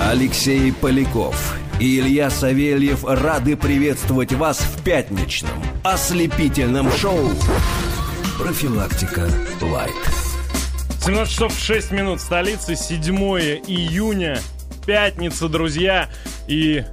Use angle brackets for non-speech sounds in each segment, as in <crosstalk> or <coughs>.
Алексей Поляков и Илья Савельев рады приветствовать вас в пятничном ослепительном шоу «Профилактика Лайт». 17 часов 6 минут столицы, 7 июня, пятница, друзья. И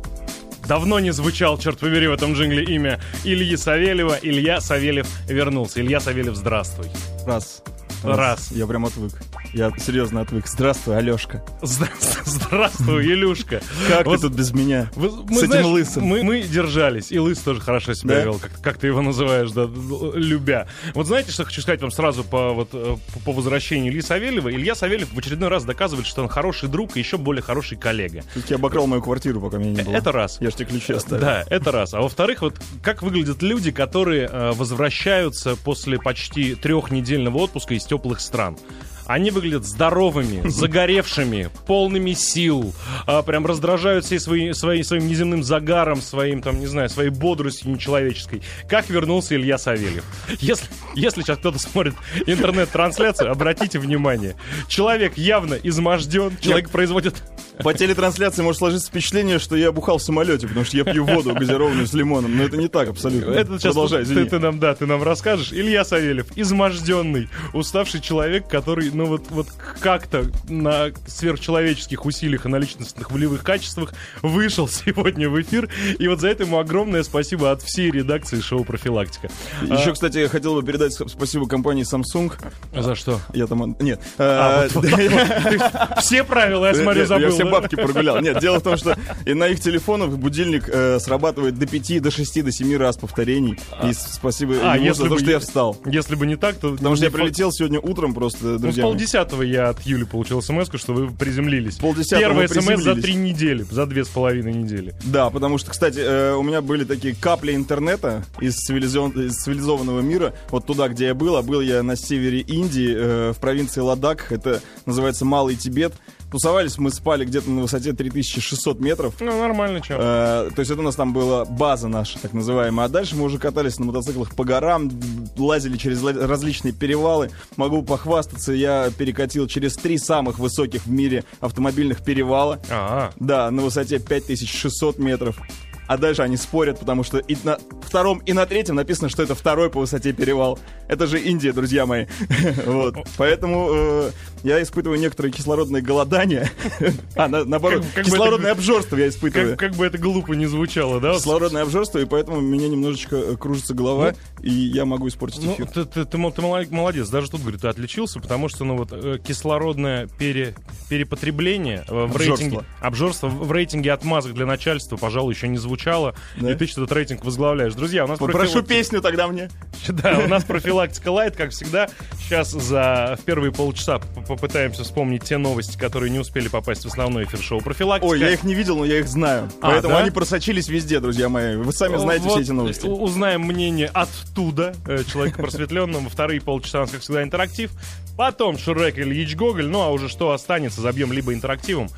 давно не звучал, черт побери, в этом джингле имя Ильи Савельева. Илья Савельев вернулся. Илья Савельев, здравствуй. Раз. Раз. Я прям отвык. Я серьезно отвык. Здравствуй, Алешка. Здравствуй, Илюшка. Как Вот ты тут без меня? Вы- С мы, этим знаешь, лысым. Мы, мы держались, и лыс тоже хорошо себя Да? вел, как, как ты его называешь, да, любя. Вот знаете, что хочу сказать вам сразу по, вот, э, по, по возвращению Ильи Савельева? Илья Савельев в очередной раз доказывает, что он хороший друг и еще более хороший коллега. Тут я обокрал мою квартиру, пока меня не было. Это раз. Я ж тебе ключи оставил. Да, это раз. А во-вторых, вот как выглядят люди, которые э, возвращаются после почти трехнедельного отпуска из теплых стран. Они выглядят здоровыми, <laughs> загоревшими, полными сил, а, прям раздражают всей свои, свои- своим неземным загаром, своим, там, не знаю, своей бодростью нечеловеческой. Как вернулся Илья Савельев? Если, если сейчас кто-то смотрит интернет-трансляцию, обратите внимание. Человек явно изможден, человек производит По телетрансляции может сложиться впечатление, что я бухал в самолете, потому что я пью воду газированную с лимоном. Но это не так абсолютно. Это сейчас Продолжай, ты, извини. ты нам, да, ты нам расскажешь. Илья Савельев, изможденный, уставший человек, который, ну вот, вот как-то на сверхчеловеческих усилиях и на личностных волевых качествах вышел <laughs> сегодня в эфир. И вот за это ему огромное спасибо от всей редакции шоу «Профилактика». Еще, кстати, я хотел бы передать спасибо компании Samsung. А за что? Я там... Нет. А, э, вот, вот так вот. <laughs> Ты все правила, я смотрю, забыл. Все бабки прогулял. Нет, дело в том, что и на их телефонах будильник э, срабатывает до 5, до 6, до 7 раз повторений. И с- спасибо А, ему если за то, бы что я- встал. Если бы не так, то... Потому что я прилетел сегодня утром просто, Ну, друзья. мои. полдесятого я от Юли получил смс что вы приземлились. Полдесятого Первый смс за три недели, за две с половиной недели. Да, потому что, кстати, э, у меня были такие капли интернета из, цивилизион- из цивилизованного мира. Вот туда, где я был, а был я на севере Индии, э, в провинции Ладак. Это называется Малый Тибет. Тусовались мы спали где-то на высоте 3600 метров. Ну, нормально, чё. Э, то есть это у нас там была база наша, так называемая. А дальше мы уже катались на мотоциклах по горам, лазили через различные перевалы. Могу похвастаться, я перекатил через три самых высоких в мире автомобильных перевала. А, Да, на высоте 5600 метров. А дальше они спорят, потому что и на втором, и на третьем написано, что это второй по высоте перевал. Это же Индия, друзья мои. <laughs> Вот. Поэтому э, я испытываю некоторое кислородное голодание. <laughs> А, на- наоборот, Как- как бы кислородное это- обжорство я испытываю. как, как бы это глупо не звучало, да? Кислородное обжорство, и поэтому меня немножечко э, кружится голова, и я могу испортить Ну, эфир. ты, ты, ты мол- ты мало- молодец, даже тут, говорю, ты отличился, потому что, ну, вот, э, кислородное пере, перепотребление в Обжорство. рейтинге, обжорство в рейтинге отмазок для начальства, пожалуй, еще не звучало, Да? и ты что-то рейтинг возглавляешь. Друзья, у нас профилактика- песню тогда мне. <laughs> Да, у нас профилактика лайт, как всегда. Сейчас за в первые полчаса попытаемся вспомнить те новости, которые не успели попасть в основной эфир шоу профилактика. Ой, я их не видел, но я их знаю. А, Поэтому да? они просочились везде, друзья мои. Вы сами знаете Вот все эти новости. у- Узнаем мнение оттуда, э, человека просветленного. Вторые полчаса у нас, как всегда, интерактив. Потом Шурек и Ильич Гоголь. Ну, а уже что останется, забьем либо интерактивом,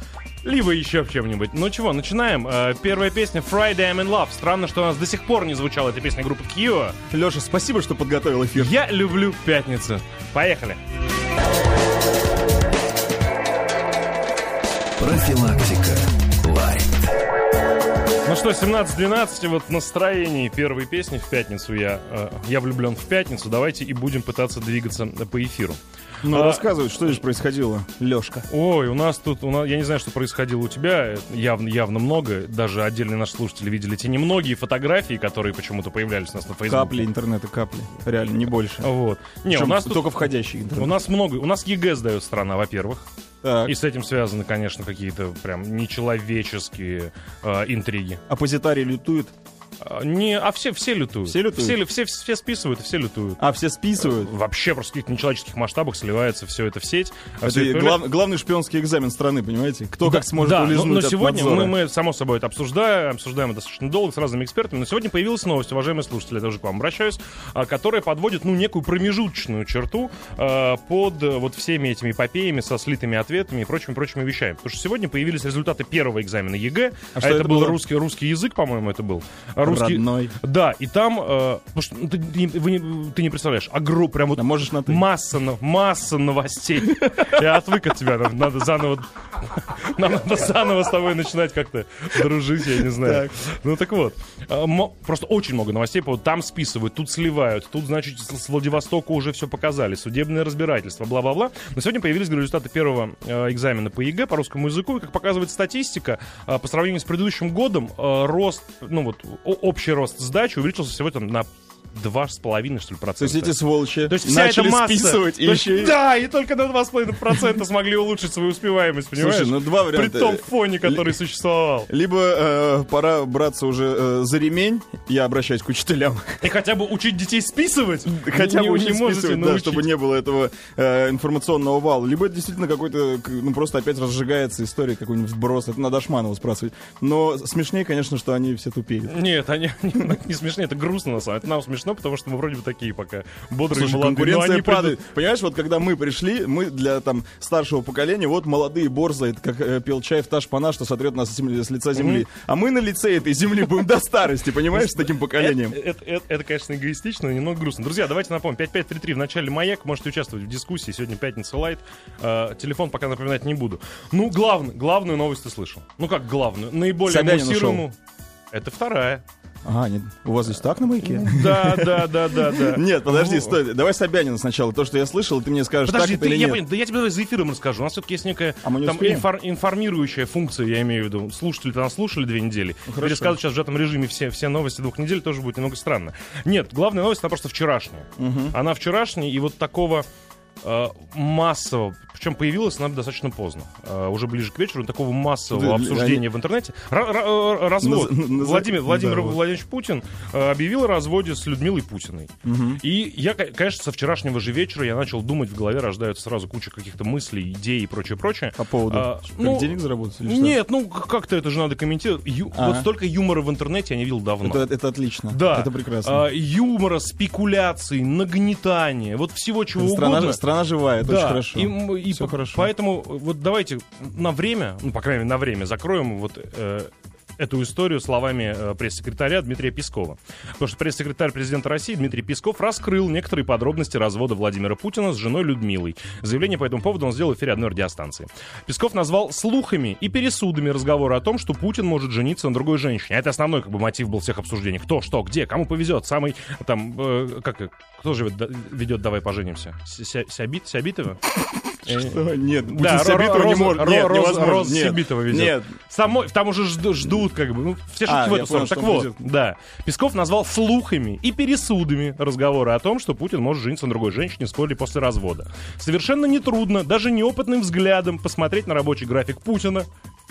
либо еще в чем-нибудь. Ну чего, начинаем. Э, Первая песня Friday I'm in Love. Странно, что у нас до сих пор не звучала эта песня группы Кио. Леша, спасибо, что подготовил эфир. Я люблю пятницу. Поехали. Профилактика Лайт. Ну что, 17-12, вот в настроении первой песни в пятницу я, э, я влюблен в пятницу. Давайте и будем пытаться двигаться по эфиру. Ну, А- рассказывай, что здесь происходило, Лешка. Ой, у нас тут, у нас, я не знаю, что происходило у тебя, э, явно, явно много, даже отдельные наши слушатели видели те немногие фотографии, которые почему-то появлялись у нас на Фейсбуке. Капли интернета, капли. Реально, не больше. Вот. Не, у нас тут, только входящий у интернет. нас много, у нас ЕГЭ сдает страна, во-первых, Так. и с этим связаны, конечно, какие-то прям нечеловеческие э, интриги. Оппозитарий лютует. А, Не, а все, все лютуют. Все лютуют? Все, все, все списывают, все лютуют. А, все списывают. Вообще просто в каких-то нечеловеческих масштабах сливается все это в сеть. а Это это глав- главный шпионский экзамен страны, понимаете? Кто как сможет да, но- улизнуть но, от сегодня мы, мы, само собой, это обсуждаем, обсуждаем это достаточно долго с разными экспертами, но сегодня появилась новость, уважаемые слушатели, я тоже к вам обращаюсь, а, которая подводит, ну, некую промежуточную черту а, под э, вот всеми этими эпопеями со слитыми ответами и прочими-прочими вещами. Потому что сегодня появились результаты первого экзамена ЕГЭ, а, что это, это был было? русский, русский язык, по-моему, это был. Русский... Родной. Да, и там, э, потому что ну, ты, не- вы не, ты не представляешь, огром, прям вот А можешь на ты? масса, масса новостей. Я отвык от тебя, нам надо заново, нам надо заново с тобой начинать как-то дружить, я не знаю. Ну так вот, э, просто очень много новостей, там списывают, тут сливают, тут, значит, с Владивостока уже все показали, судебное разбирательство, бла-бла-бла. Но сегодня появились результаты первого э, экзамена по ЕГЭ, по русскому языку, и, как показывает статистика, э, по сравнению с предыдущим годом, рост, ну вот, общий рост сдачи увеличился всего там на два с половиной, что ли, То есть процента. эти сволочи То есть вся начали эта масса... списывать и есть, еще. Да, и только на 2,5% смогли улучшить свою успеваемость, понимаешь? Слушай, ну два При варианта. том фоне, который существовал. Либо э, пора браться уже э, за ремень, я обращаюсь к учителям, И хотя бы учить детей списывать. хотя не, бы не учить можете списывать, да, чтобы не было этого э, информационного вала. Либо это действительно какой-то, ну просто опять разжигается история, какой-нибудь вброс. Это надо Ашманова спрашивать. Но смешнее, конечно, что они все тупеют. Нет, они, они- <laughs> не смешно, это грустно на самом деле. Это нам смешно, потому что мы вроде бы такие пока бодрые, Слушай, молодые. конкуренция они падает. придут- Понимаешь, вот когда мы пришли, мы для там старшего поколения, вот молодые борзы, это как э, пел чай в та шпана, что сотрет нас с, земли- с лица земли. А мы на лице этой земли будем до старости, понимаешь, с таким поколением. Это, это- конечно, эгоистично, но немного грустно. Друзья, давайте напомним. 5533 в начале маяк. Можете участвовать в дискуссии. Сегодня пятница лайт. Э, телефон пока напоминать не буду. Ну, главное, главную новость ты слышал. Ну, как главную? Наиболее Собянин. Это вторая. А, нет, у вас здесь так на маяке? <laughs> Да, да, да, да, да. Нет, подожди, Ну, стой. Давай Собянина сначала. То, что я слышал, ты мне скажешь, Подожди, так или я, нет. да я тебе давай за эфиром расскажу. У нас все-таки есть некая А там инфор- информирующая функция, я имею в виду. Слушатели-то нас слушали две недели. хорошо. Пересказывать сейчас в сжатом режиме все, все новости двух недель тоже будет немного странно. Нет, главная новость, она просто вчерашняя. Она вчерашняя, и вот такого э, массового, причем появилась она достаточно поздно, э, уже ближе к вечеру, такого массового Да, обсуждения в интернете. Ра- э, развод. Наз- наз- Владимир, Владимир да, вот. Владимирович Путин э, объявил о разводе с Людмилой Путиной. И я, ко- конечно, со вчерашнего же вечера я начал думать, в голове рождаются сразу куча каких-то мыслей, идей и прочее, прочее. По поводу, А, как ну, денег заработать или что? Нет, ну как-то это же надо комментировать. Ю-. Вот столько юмора в интернете я не видел давно. Это, это отлично. Да. Это прекрасно. А, юмора, спекуляций, нагнетания, вот всего чего страна, угодно. страна живая, это Да, очень хорошо. И, и Всё по- хорошо. Поэтому вот давайте на время, ну, по крайней мере, на время закроем вот э, эту историю словами э, пресс-секретаря Дмитрия Пескова. Потому что пресс-секретарь президента России Дмитрий Песков раскрыл некоторые подробности развода Владимира Путина с женой Людмилой. Заявление по этому поводу он сделал в эфире одной радиостанции. Песков назвал слухами и пересудами разговоры о том, что Путин может жениться на другой женщине. А Это основной как бы мотив был всех обсуждений. Кто, что, где, кому повезет. Самый там, э, как, кто живет, да- ведет «Давай поженимся»? Ся- Сябит, Сябитова? Э, Что? Нет, Да, Сябитова Ро- не может. Нет, Роза- невозможно. Роза Нет. Сябитова ведет. Нет. Само- там уже жду- ждут, как бы. Ну, все шутки в эту сторону. Так вот, да. Песков назвал слухами и пересудами разговоры о том, что Путин может жениться на другой женщине вскоре после развода. Совершенно нетрудно, даже неопытным взглядом посмотреть на рабочий график Путина,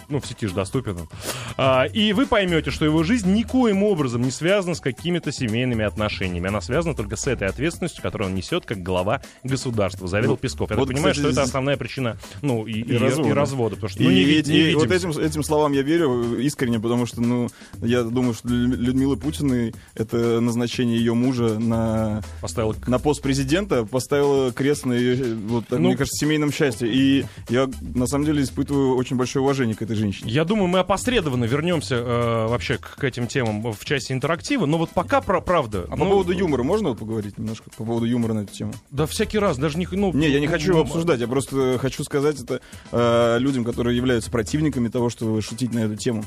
ну, в сети же доступен он. А, и вы поймете, что его жизнь никоим образом не связана с какими-то семейными отношениями. Она связана только с этой ответственностью, которую он несет как глава государства, заверил Ну, Песков. Я вот, так понимаю, кстати, что это основная причина, ну, и, и, И развода. и развода. Потому что, И, ну, не, ви- эти- не и вот этим, этим словам я верю искренне, потому что, ну, я думаю, что Лю- Людмила Путина это назначение ее мужа на, Поставил на пост президента поставила крест на ее, вот, Ну, мне кажется, семейном счастье. И я, на самом деле, испытываю очень большое уважение к этой женщине. Я думаю, мы опосредованно вернемся э, вообще к, к этим темам в части интерактива, но вот пока про правда. А ну, по поводу юмора можно поговорить немножко? По поводу юмора на эту тему? Да всякий раз, даже не... Ну, Не, я не хочу его м, обсуждать, я просто хочу сказать это э, людям, которые являются противниками того, что шутить на эту тему.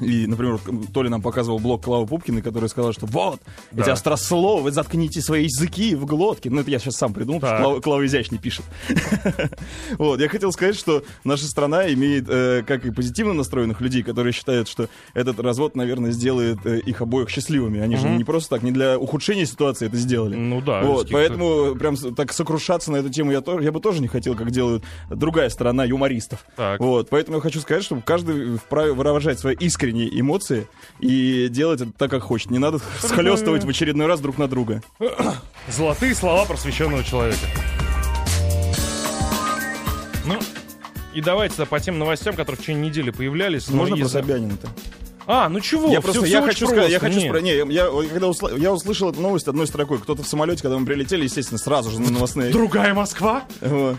И, например, Толя нам показывал блог Клавы Пупкиной, который сказал, что вот, эти Да. острословы, заткните свои языки в глотке. Ну, это я сейчас сам придумал, потому Так. что Клава, Клава изящный пишет. <laughs> Вот, я хотел сказать, что наша страна имеет, э, как и позитивно настроенных людей, которые считают, что этот развод, наверное, сделает э, их обоих счастливыми. Они же не просто так, не для ухудшения ситуации это сделали. Ну да. Вот, поэтому прям так сокрушаться на эту тему я, тоже, я бы тоже не хотел, как делают другая сторона юмористов. Так. Вот, поэтому я хочу сказать, что каждый вправе выражать свои искренние эмоции и делать это так, как хочет. Не надо <laughs> схлестывать в очередной раз друг на друга. <coughs> Золотые слова просвещенного человека. Ну, и давайте по тем новостям, которые в течение недели появлялись. но Можно про Собянина-то? А, ну чего? Я просто, всё я очень хочу сказать, я хочу спро- не, я, когда усла- я услышал эту новость одной строкой, кто-то в самолете, когда мы прилетели, естественно, сразу же на новостные. Другая Москва? Вот.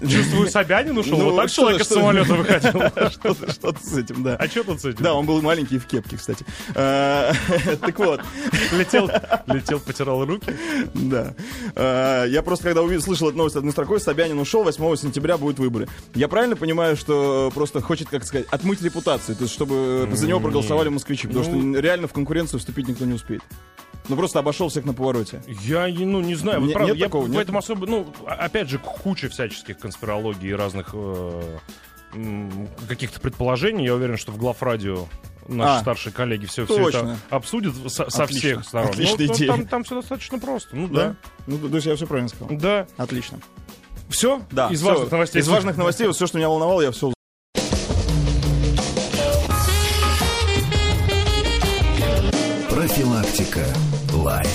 Чувствую, Собянин ушел. Ну, вот так что- человек из что- самолета <laughs> выходил. Что-то что-то с этим, да. А что тут с этим? Да, он был маленький и в кепке, кстати. А, <laughs> Так вот, Летел, летел, потирал руки. да. А, Я просто, когда увидел, слышал эту новость одной строкой, Собянин ушел, 8 сентября будут выборы. Я правильно понимаю, что просто хочет, как сказать, отмыть репутацию, то есть чтобы за него проголосовали москвичи, потому что Ну. реально в конкуренцию вступить никто не успеет. Ну просто обошел всех на повороте. Я, и, ну, не знаю, вот Не- правда, нет я такого, в нет? этом особо, ну, опять же, куча всяческих конспирологий и разных э, каких-то предположений. Я уверен, что в главрадио наши А, старшие коллеги все, все это точно. обсудят со, со всех сторон. Отличная Ну, идея. Там, там все достаточно просто. Ну Да? да. Ну, то есть я все правильно сказал. Да. Отлично. Все? Да, Из всё. важных новостей. Из важных новостей, вот все, что меня волновало, я все Профилактика. Лайт.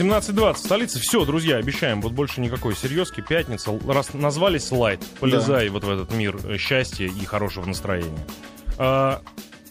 17.20, столица. Все, друзья, обещаем, вот больше никакой серьезки. Пятница. Раз назвались лайт, полезай вот в этот мир э, счастья и хорошего настроения. А,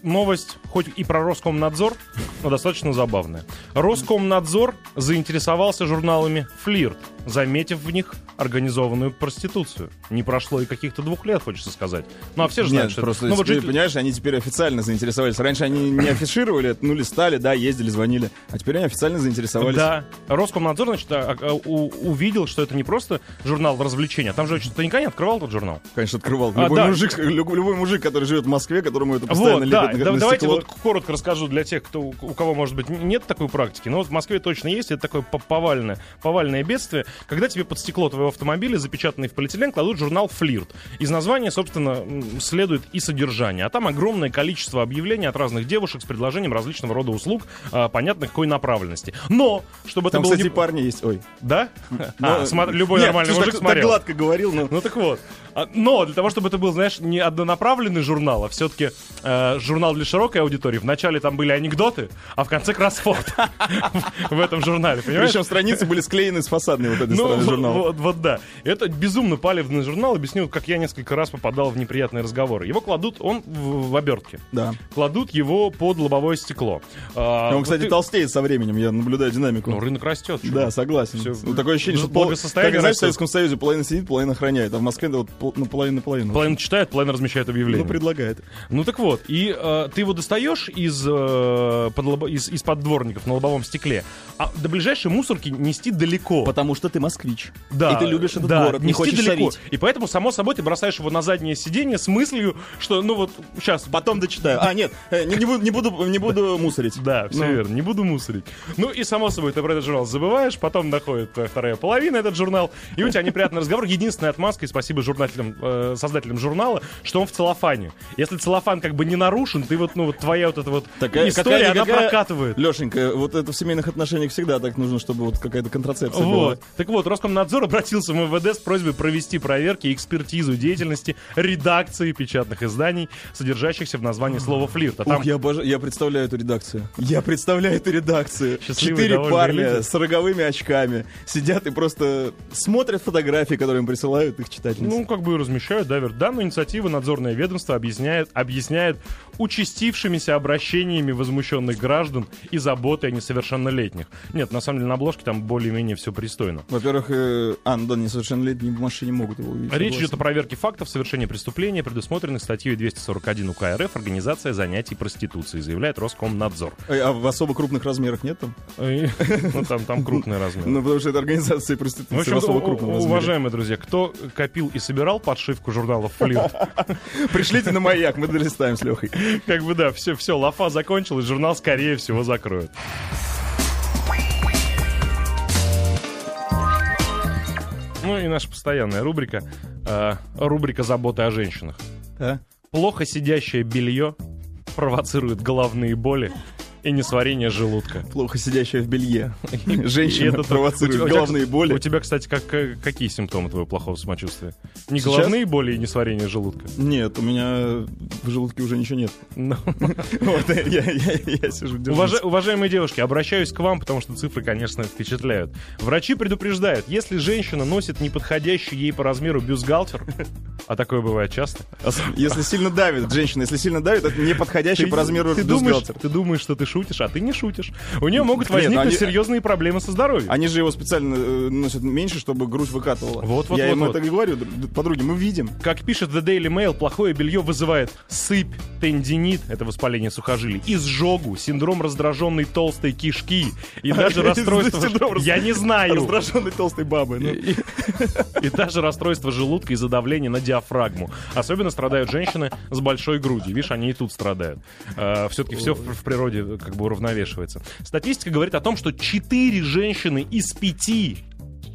новость, хоть и про Роскомнадзор, но достаточно забавная. Роскомнадзор заинтересовался журналами «Флирт», заметив в них организованную проституцию. Не прошло и каких-то двух лет, хочется сказать. Ну, а все же знают, Нет, что просто это... Ну, вот теперь, жители- понимаешь, они теперь официально заинтересовались. Раньше они не афишировали, это, ну, листали, да, ездили, звонили. А теперь они официально заинтересовались. Да. Роскомнадзор, значит, а- а- увидел, что это не просто журнал развлечения. а Там же что-то никогда не открывал этот журнал. Конечно, открывал. А, Любой, да. мужик, люб- любой мужик, который живет в Москве, которому это постоянно Вот, да, лепят на, да, на давайте стекло. вот коротко расскажу для тех, кто, у кого, может быть, нет такой практики. Но вот в Москве точно есть. Это такое по- повальное, повальное бедствие, когда тебе под стекло твоего автомобиля, запечатанный в полиэтилен, кладут журнал «Флирт». Из названия, собственно, следует и содержание. А там огромное количество объявлений от разных девушек с предложением различного рода услуг, а, понятно, какой направленности. Но, чтобы Там, это было... кстати, не- парни есть. Ой. Да? <laughs> А, Ну, смотри, <laughs> любой нет, нормальный мужик так, смотрел. так гладко говорил, но... Ну так вот. А, Но для того, чтобы это был, знаешь, не однонаправленный журнал, а все-таки журнал для широкой аудитории, вначале там были анекдоты, а в конце кроссворд <laughs> в этом журнале, понимаешь? Причем страницы были склеены с фасадной вот этой Ну, стороны вот, журнала. вот- вот да. Это безумно палевный журнал. Объясню, как я несколько раз попадал в неприятные разговоры. Его кладут, он в, в обертке. Да. Кладут его под лобовое стекло. А, Он, вот кстати, ты- толстеет со временем, я наблюдаю динамику. Ну, рынок растет. чувак. Да, согласен. Всё. Ну, такое ощущение, Ну, что пол... как, знаешь, в Советском Союзе половина сидит, половина охраняет, а в Москве да, вот пол- ну, половина на половину. Половина читает, половина размещает объявление. Ну, предлагает. Ну так вот, и э, ты его достаешь из, э, под лобо- из, из-под дворников на лобовом стекле, а до ближайшей мусорки нести далеко. Потому что ты москвич. Да, И ты любишь этот да, город, не хочешь далеко. шарить. И поэтому, само собой, ты бросаешь его на заднее сиденье с мыслью, что, ну вот, сейчас... Потом дочитаю. А, нет, э, не, не буду, не, буду, не буду мусорить. Да, все Ну. верно, не буду мусорить. Ну и, само собой, ты про этот журнал забываешь, потом доходит твоя вторая половина этот журнал, и у тебя неприятный разговор. Единственная отмазка, и спасибо журналителям, э, создателям журнала, что он в целлофане. Если целлофан как бы не нарушен, ты вот, ну вот твоя вот эта вот Такая, история, она прокатывает. Лешенька, вот это в семейных отношениях всегда так нужно, чтобы вот какая-то контрацепция была. Так вот, Роскомнадзор обратился в МВД с просьбой провести проверки и экспертизу деятельности редакции печатных изданий, содержащихся в названии слова «флирт». А там Ух, я, обожаю- я представляю эту редакцию. Я представляю эту редакцию. Счастливые, Четыре парня люди. с роговыми очками сидят и просто смотрят фотографии, которые им присылают их читательницы. Ну, как бы и размещают, да, верно. Данную инициативу надзорное ведомство объясняет, объясняет участившимися обращениями возмущенных граждан и заботой о несовершеннолетних. Нет, на самом деле на обложке там более-менее все пристойно. Во-первых, э, а, ну да, несовершеннолетние в машине могут его увидеть. Речь идет о проверке фактов совершения преступления, предусмотренных статьей 241 УК РФ «Организация занятий проституцией», заявляет Роскомнадзор. Э, А в особо крупных размерах нет там? И- Ну, там, там крупный размер. Ну, потому что это организация В проституции общем, в особо у- крупном размере. уважаемые друзья, кто копил и собирал подшивку журналов «Флирт», <laughs> Пришлите на маяк, мы долистаем с Лехой. Как бы да, все, все, лафа закончилась, журнал скорее всего закроют. Ну и наша постоянная рубрика, э, рубрика заботы о женщинах. А? Плохо сидящее белье провоцирует головные боли и несварение желудка. Плохо сидящая в белье. <laughs> Женщина это- провоцирует головные боли. У тебя, кстати, как, как- какие симптомы твоего плохого самочувствия? Не Сейчас? головные боли и несварение желудка? Нет, у меня в желудке уже ничего нет. Ну, <laughs> Вот, я, я- сижу, уважаемые девушки, обращаюсь к вам, потому что цифры, конечно, впечатляют. Врачи предупреждают, если женщина носит неподходящий ей по размеру бюстгальтер, а такое бывает часто, Если сильно давит, женщина, если сильно давит, это не подходящий по размеру бюстгальтер. ты думаешь, что ты шутишь, а ты не шутишь. У нее могут <laughs> ну возникнуть они- серьезные проблемы со здоровьем. Они же его специально э, носят меньше, чтобы грудь выкатывала. Вот, вот, Я вот, ему вот. это и говорю, подруги, мы видим. Как пишет The Daily Mail, плохое белье вызывает сыпь, тендинит, это воспаление сухожилий, изжогу, синдром раздраженной толстой кишки и <laughs> даже расстройство... Я не знаю. Раздраженной толстой бабы. ну. И, даже расстройство желудка из-за давления на диафрагму. Особенно страдают женщины с большой грудью. Видишь, они и тут страдают. все-таки все в, природе э, как бы уравновешивается. Статистика говорит о том, что 4 женщины из 5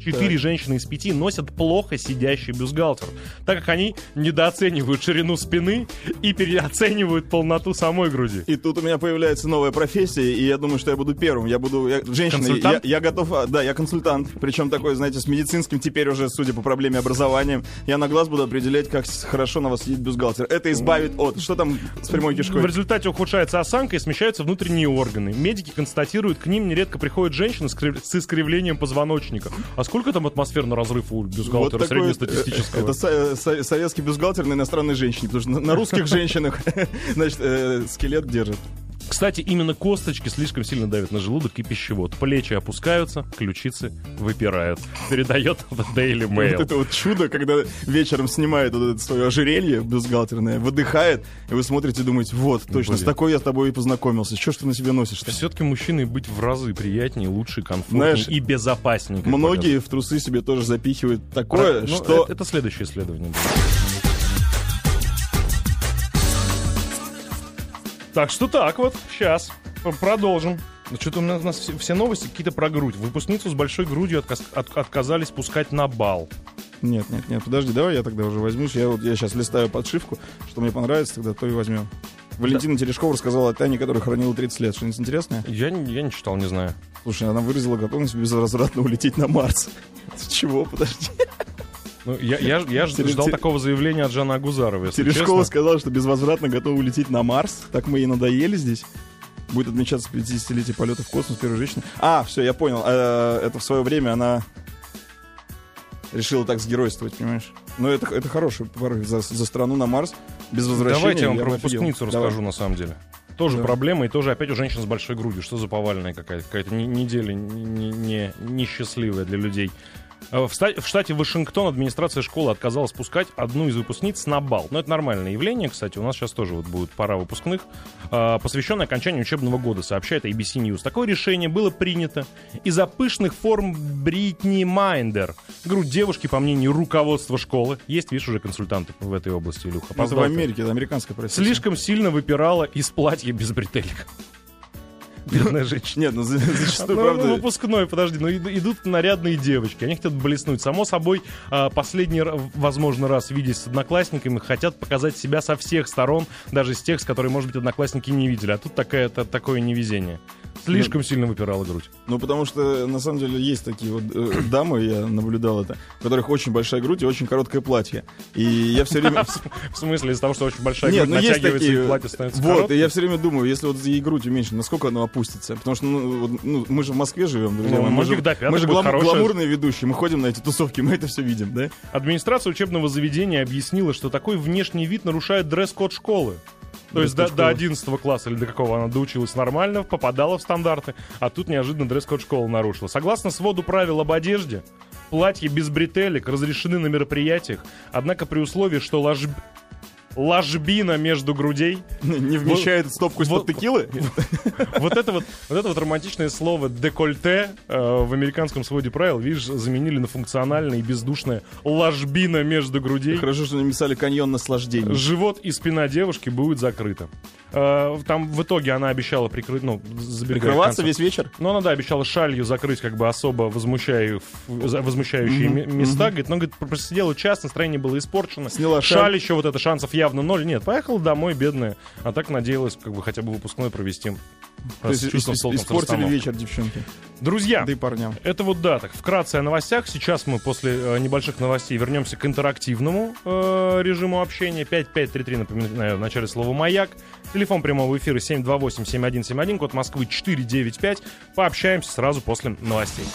Четыре женщины из пяти носят плохо сидящий бюстгальтер, так как они недооценивают ширину спины и переоценивают полноту самой груди. И тут у меня появляется новая профессия, и я думаю, что я буду первым. Я буду я, женщиной. Я, я готов, а, да, я консультант. Причем такой, знаете, с медицинским теперь уже, судя по проблеме образованием, я на глаз буду определять, как хорошо на вас сидит бюстгальтер. Это избавит от. Что там с прямой В кишкой? результате ухудшается осанка и смещаются внутренние органы. Медики констатируют, к ним нередко приходят женщины с искривлением позвоночника. А сколько там атмосфер на разрыв у бюстгальтера такой, среднестатистического? э, Это со- со- советский бюстгальтер на иностранной женщине, потому что на, на русских <laughs> женщинах, <laughs> значит, э, скелет держит. Кстати, именно косточки слишком сильно давят на желудок и пищевод. Плечи опускаются, ключицы выпирают. Передает The Daily Вот Mail. это вот чудо, когда вечером снимает вот это свое ожерелье бюстгальтерное, выдыхает, и вы смотрите и думаете, вот, точно, с Блин. такой я с тобой и познакомился. Что ж ты на себе носишь-то? Все-таки мужчиной быть в разы приятнее, лучше, комфортнее Знаешь, и безопаснее. Многие в трусы себе тоже запихивают такое, показывает. Ну, что... это, это следующее исследование. будет. Так что так вот, сейчас продолжим. Ну, что-то у нас, у нас все, все новости какие-то про грудь. Выпускницу с большой грудью отказ- от- отказались пускать на бал. Нет, нет, нет, подожди, давай я тогда уже возьмусь. Я вот я сейчас листаю подшивку, что мне понравится, тогда то и возьмем. Валентина Терешкова рассказала о Тане, которая хранила 30 лет. Что-нибудь интересное? Я, не- я не читал, не знаю. Слушай, она выразила готовность безвозвратно улететь на Марс. <laughs> С чего? Подожди. Ну, я, я, я ждал такого заявления от Жанны Агузаровой, если Терешкова честно. сказала, что безвозвратно готова улететь на Марс. Так мы ей надоели здесь. Будет отмечаться 50-летие полета в космос первой женщины. А, все, я понял. Э, Это в свое время она решила так сгеройствовать, понимаешь? Но это, это хороший порыв за, за страну на Марс без возвращения. Давайте я вам бы про офигел. выпускницу Давай. расскажу, на самом деле. Тоже Да. проблема, и тоже опять у женщин с большой грудью. Что за повальная какая-то, какая-то не- неделя не- не- несчастливая для людей. Э, В, штате Вашингтон администрация школы отказалась пускать одну из выпускниц на бал. Но это нормальное явление, кстати. У нас сейчас тоже вот будет пара выпускных, э, посвященная окончанию учебного года, сообщает ABC News. Такое решение было принято из-за пышных форм Бритни Майндер. Грудь девушки, по мнению руководства школы, есть, видишь, уже консультанты в этой области, Илюха. Это в. Америке, это американская профессия. Слишком сильно выпирала из платья без бретелек. Бедная женщина. Нет, ну за- зачастую, Ну, правда... выпускной, подожди, ну иду- идут нарядные девочки, они хотят блеснуть. Само собой, а, последний, возможно, раз видясь с одноклассниками, хотят показать себя со всех сторон, даже с тех, с которыми, может быть, одноклассники не видели. А тут такая, та- такое невезение. Слишком сильно выпирала грудь. Ну, потому что, на самом деле, есть такие вот э, дамы, я наблюдал это, у которых очень большая грудь и очень короткое платье. И я все время... <laughs> В смысле, из-за того, что очень большая Нет, грудь ну есть натягивается, такие... и платье становится Вот, и я все время думаю, если вот ей грудь уменьшить, насколько она опустится? Потому что ну, ну, мы же в Москве живем, друзья. Ну, мы многих, же, пяток мы же глам- хорошая. гламурные ведущие, мы ходим на эти тусовки, мы это все видим, да? Администрация учебного заведения объяснила, что такой внешний вид нарушает дресс-код школы. То есть до, до школы. 11 класса или до какого она доучилась нормально, попадала в стандарты, а тут неожиданно дресс-код школы нарушила. Согласно своду правил об одежде, платья без бретелек разрешены на мероприятиях, однако при условии, что ложб- ложбина между грудей <laughs> Не вмещает стопку из-под вот- текилы? <laughs> вот это вот, вот это вот романтичное слово декольте э, в американском своде правил, видишь, заменили на функциональное и бездушное ложбина между грудей. Хорошо, что написали каньон наслаждения. Живот и спина девушки будет закрыта. Э, Там в итоге она обещала прикрыть, ну, Прикрываться весь вечер? Ну, она, да, обещала шалью закрыть как бы особо возмущаю- возмущающие ме- места. Говорит, ну, говорит, просидела час, настроение было испорчено. Сняла шаль. шаль. еще вот это, шансов явно ноль. Нет, поехала домой, бедная. А так надеялась как бы хотя бы выпускной провести То есть испортили вечер девчонки. Друзья, Да и парням. это вот да, так, вкратце о новостях. Сейчас мы после э, небольших новостей вернемся к интерактивному э, режиму общения. 5533, напоминаю, в начале слова «Маяк». Телефон прямого эфира 728-7171, код Москвы 495. Пообщаемся сразу после новостей.